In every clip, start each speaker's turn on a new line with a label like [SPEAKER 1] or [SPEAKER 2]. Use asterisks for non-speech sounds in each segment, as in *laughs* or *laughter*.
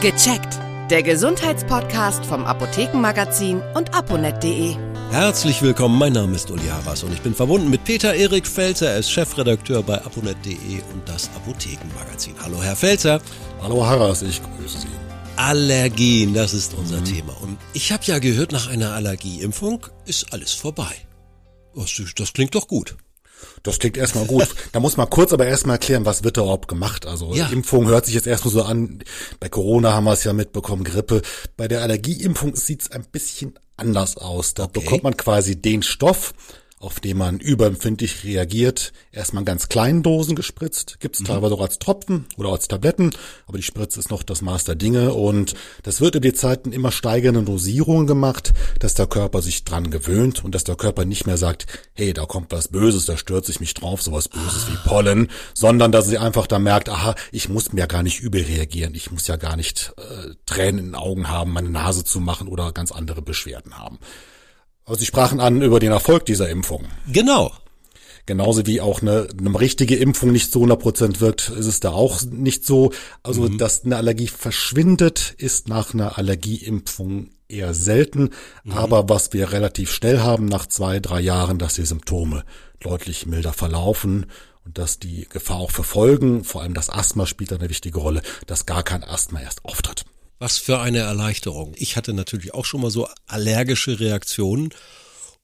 [SPEAKER 1] Gecheckt. Der Gesundheitspodcast vom Apothekenmagazin und aponet.de.
[SPEAKER 2] Herzlich willkommen, mein Name ist Uli Harras und ich bin verbunden mit Peter Erik Felzer. Er ist Chefredakteur bei aponet.de und das Apothekenmagazin. Hallo, Herr Felzer.
[SPEAKER 3] Hallo, Harras, ich grüße Sie.
[SPEAKER 2] Allergien, das ist unser mhm. Thema. Und ich habe ja gehört, nach einer Allergieimpfung ist alles vorbei. Das klingt doch gut.
[SPEAKER 3] Das klingt erstmal gut. *laughs* da muss man kurz aber erstmal erklären, was wird da überhaupt gemacht. Also ja. Impfung hört sich jetzt erstmal so an. Bei Corona haben wir es ja mitbekommen, Grippe. Bei der Allergieimpfung sieht es ein bisschen anders aus. Da okay. bekommt man quasi den Stoff, auf den man überempfindlich reagiert, erstmal in ganz kleinen Dosen gespritzt, gibt es mhm. teilweise auch als Tropfen oder als Tabletten, aber die Spritze ist noch das Maß der Dinge und das wird in die Zeiten immer steigenden Dosierungen gemacht, dass der Körper sich dran gewöhnt und dass der Körper nicht mehr sagt, hey, da kommt was Böses, da stürzt sich mich drauf, sowas Böses ah. wie Pollen, sondern dass sie einfach da merkt, aha, ich muss mir gar nicht übel reagieren, ich muss ja gar nicht äh, Tränen in den Augen haben, meine Nase zu machen oder ganz andere Beschwerden haben. Aber Sie sprachen an über den Erfolg dieser Impfung.
[SPEAKER 2] Genau.
[SPEAKER 3] Genauso wie auch eine, eine richtige Impfung nicht zu 100 Prozent wirkt, ist es da auch nicht so. Also, mhm. dass eine Allergie verschwindet, ist nach einer Allergieimpfung eher selten. Mhm. Aber was wir relativ schnell haben, nach zwei, drei Jahren, dass die Symptome deutlich milder verlaufen und dass die Gefahr auch für Folgen, vor allem das Asthma spielt eine wichtige Rolle, dass gar kein Asthma erst auftritt.
[SPEAKER 2] Was für eine Erleichterung. Ich hatte natürlich auch schon mal so allergische Reaktionen.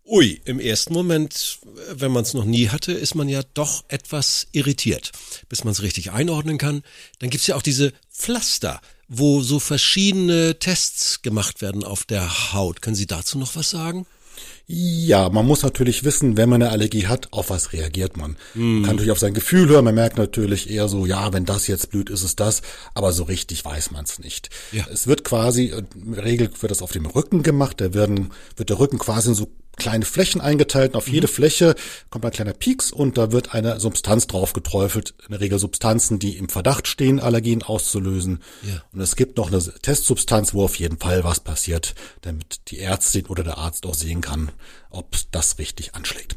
[SPEAKER 2] Ui, im ersten Moment, wenn man es noch nie hatte, ist man ja doch etwas irritiert, bis man es richtig einordnen kann. Dann gibt's ja auch diese Pflaster, wo so verschiedene Tests gemacht werden auf der Haut. Können Sie dazu noch was sagen?
[SPEAKER 3] Ja, man muss natürlich wissen, wenn man eine Allergie hat, auf was reagiert man. Mm. Man kann natürlich auf sein Gefühl hören, man merkt natürlich eher so, ja, wenn das jetzt blüht, ist es das, aber so richtig weiß man es nicht. Ja. Es wird quasi, in der Regel wird das auf dem Rücken gemacht, da werden, wird der Rücken quasi in so kleine Flächen eingeteilt. Und auf mhm. jede Fläche kommt ein kleiner Pieks und da wird eine Substanz drauf geträufelt. In der Regel Substanzen, die im Verdacht stehen, Allergien auszulösen. Ja. Und es gibt noch eine Testsubstanz, wo auf jeden Fall was passiert, damit die Ärztin oder der Arzt auch sehen kann, ob das richtig anschlägt.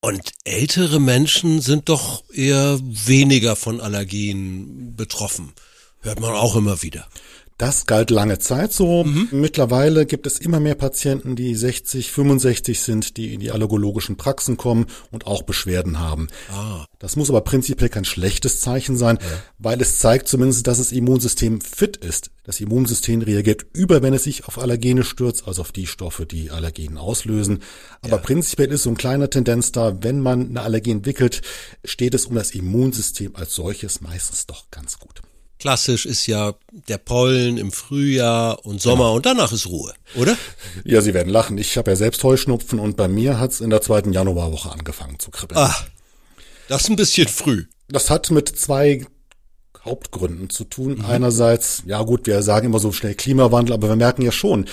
[SPEAKER 2] Und ältere Menschen sind doch eher weniger von Allergien betroffen. Hört man auch immer wieder.
[SPEAKER 3] Das galt lange Zeit so. Mhm. Mittlerweile gibt es immer mehr Patienten, die 60, 65 sind, die in die allergologischen Praxen kommen und auch Beschwerden haben. Ah. Das muss aber prinzipiell kein schlechtes Zeichen sein, ja. weil es zeigt zumindest, dass das Immunsystem fit ist. Das Immunsystem reagiert über, wenn es sich auf Allergene stürzt, also auf die Stoffe, die Allergenen auslösen. Aber ja. prinzipiell ist so ein kleiner Tendenz da, wenn man eine Allergie entwickelt, steht es um das Immunsystem als solches meistens doch ganz gut.
[SPEAKER 2] Klassisch ist ja der Pollen im Frühjahr und Sommer genau. und danach ist Ruhe, oder?
[SPEAKER 3] Ja, Sie werden lachen. Ich habe ja selbst Heuschnupfen und bei mir hat's in der zweiten Januarwoche angefangen zu kribbeln.
[SPEAKER 2] Ah, das ist ein bisschen früh.
[SPEAKER 3] Das hat mit zwei Hauptgründen zu tun. Mhm. Einerseits, ja gut, wir sagen immer so schnell Klimawandel, aber wir merken ja schon,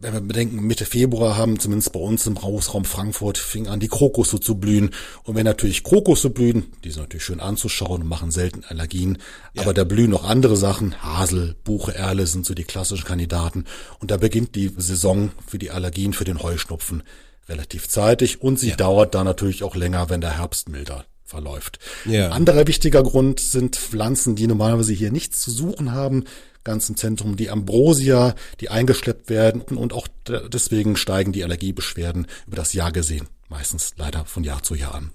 [SPEAKER 3] wenn wir bedenken, Mitte Februar haben zumindest bei uns im Hausraum Frankfurt fing an, die Krokusse zu blühen. Und wenn natürlich Krokusse blühen, die sind natürlich schön anzuschauen und machen selten Allergien, ja. aber da blühen noch andere Sachen. Hasel, Buche, Erle sind so die klassischen Kandidaten. Und da beginnt die Saison für die Allergien, für den Heuschnupfen relativ zeitig und sie ja. dauert dann natürlich auch länger, wenn der Herbst milder verläuft. Ja. Anderer wichtiger Grund sind Pflanzen, die normalerweise hier nichts zu suchen haben, ganz im Zentrum die Ambrosia, die eingeschleppt werden und auch deswegen steigen die Allergiebeschwerden über das Jahr gesehen, meistens leider von Jahr zu Jahr an.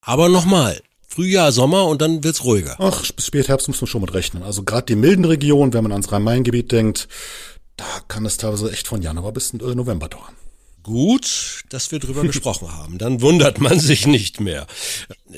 [SPEAKER 2] Aber nochmal, Frühjahr, Sommer und dann wird's ruhiger.
[SPEAKER 3] Ach, bis Spätherbst muss man schon mit rechnen. Also gerade die milden Regionen, wenn man ans Rhein-Main-Gebiet denkt, da kann es teilweise echt von Januar bis November dauern.
[SPEAKER 2] Gut, dass wir drüber *laughs* gesprochen haben. Dann wundert man sich nicht mehr.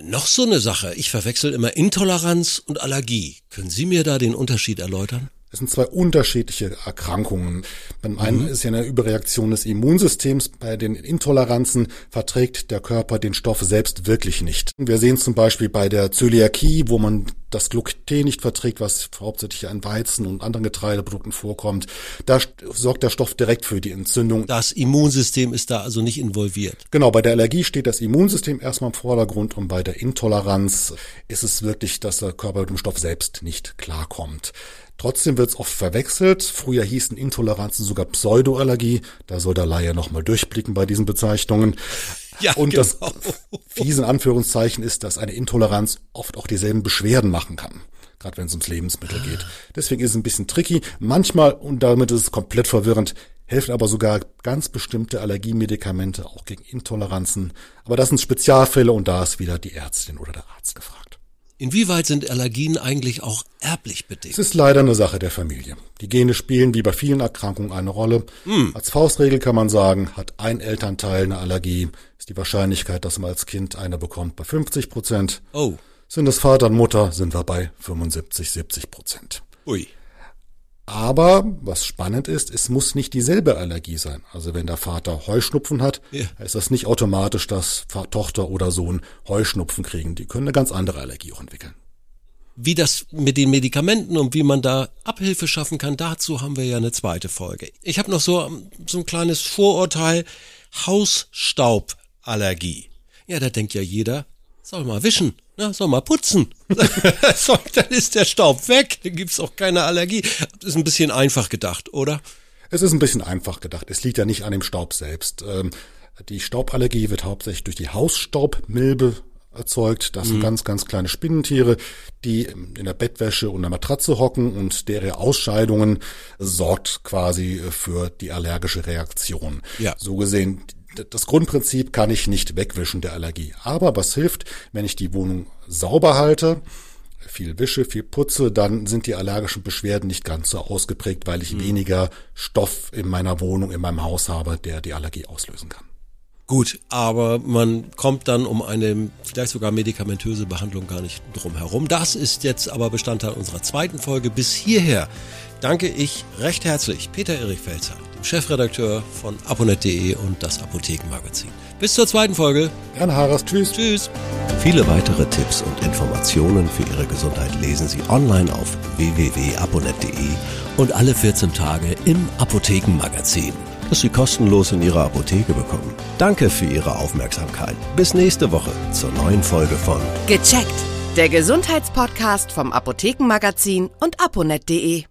[SPEAKER 2] Noch so eine Sache. Ich verwechsel immer Intoleranz und Allergie. Können Sie mir da den Unterschied erläutern?
[SPEAKER 3] Das sind zwei unterschiedliche Erkrankungen. Beim einen mhm. ist ja eine Überreaktion des Immunsystems. Bei den Intoleranzen verträgt der Körper den Stoff selbst wirklich nicht. Wir sehen zum Beispiel bei der Zöliakie, wo man das Gluten nicht verträgt, was hauptsächlich in Weizen und anderen Getreideprodukten vorkommt. Da sorgt der Stoff direkt für die Entzündung.
[SPEAKER 2] Das Immunsystem ist da also nicht involviert.
[SPEAKER 3] Genau, bei der Allergie steht das Immunsystem erstmal im Vordergrund und bei der Intoleranz ist es wirklich, dass der Körper mit dem Stoff selbst nicht klarkommt. Trotzdem wird es oft verwechselt. Früher hießen Intoleranzen sogar Pseudoallergie. Da soll der Laie nochmal durchblicken bei diesen Bezeichnungen. Ja, und genau. das *laughs* fiese Anführungszeichen ist, dass eine Intoleranz oft auch dieselben Beschwerden machen kann. gerade wenn es ums Lebensmittel geht. Deswegen ist es ein bisschen tricky. Manchmal, und damit ist es komplett verwirrend, helfen aber sogar ganz bestimmte Allergiemedikamente auch gegen Intoleranzen. Aber das sind Spezialfälle und da ist wieder die Ärztin oder der Arzt gefragt.
[SPEAKER 2] Inwieweit sind Allergien eigentlich auch erblich bedingt?
[SPEAKER 3] Es ist leider eine Sache der Familie. Die Gene spielen wie bei vielen Erkrankungen eine Rolle. Hm. Als Faustregel kann man sagen, hat ein Elternteil eine Allergie, ist die Wahrscheinlichkeit, dass man als Kind eine bekommt, bei 50 Prozent.
[SPEAKER 2] Oh.
[SPEAKER 3] Sind es Vater und Mutter, sind wir bei 75, 70 Prozent.
[SPEAKER 2] Ui.
[SPEAKER 3] Aber was spannend ist, es muss nicht dieselbe Allergie sein. Also wenn der Vater Heuschnupfen hat, ja. ist das nicht automatisch, dass Tochter oder Sohn Heuschnupfen kriegen. Die können eine ganz andere Allergie auch entwickeln.
[SPEAKER 2] Wie das mit den Medikamenten und wie man da Abhilfe schaffen kann, dazu haben wir ja eine zweite Folge. Ich habe noch so, so ein kleines Vorurteil. Hausstauballergie. Ja, da denkt ja jeder, soll mal wischen. Na, soll mal putzen. *laughs* so, dann ist der Staub weg, dann gibt's auch keine Allergie. Das ist ein bisschen einfach gedacht, oder?
[SPEAKER 3] Es ist ein bisschen einfach gedacht. Es liegt ja nicht an dem Staub selbst. Ähm, die Stauballergie wird hauptsächlich durch die Hausstaubmilbe erzeugt. Das sind mhm. ganz, ganz kleine Spinnentiere, die in der Bettwäsche und der Matratze hocken und deren Ausscheidungen sorgt quasi für die allergische Reaktion.
[SPEAKER 2] Ja.
[SPEAKER 3] So gesehen, das Grundprinzip kann ich nicht wegwischen der Allergie. Aber was hilft, wenn ich die Wohnung sauber halte, viel wische, viel putze, dann sind die allergischen Beschwerden nicht ganz so ausgeprägt, weil ich mhm. weniger Stoff in meiner Wohnung, in meinem Haus habe, der die Allergie auslösen kann.
[SPEAKER 2] Gut, aber man kommt dann um eine vielleicht sogar medikamentöse Behandlung gar nicht drum herum. Das ist jetzt aber Bestandteil unserer zweiten Folge. Bis hierher danke ich recht herzlich Peter Erich Felzer, Chefredakteur von aponet.de und das Apothekenmagazin. Bis zur zweiten Folge.
[SPEAKER 3] Jan Harras, tschüss.
[SPEAKER 2] Tschüss. Viele weitere Tipps und Informationen für Ihre Gesundheit lesen Sie online auf www.aponet.de und alle 14 Tage im Apothekenmagazin, das Sie kostenlos in Ihrer Apotheke bekommen. Danke für Ihre Aufmerksamkeit. Bis nächste Woche zur neuen Folge von
[SPEAKER 1] Gecheckt, der Gesundheitspodcast vom Apothekenmagazin und aponet.de.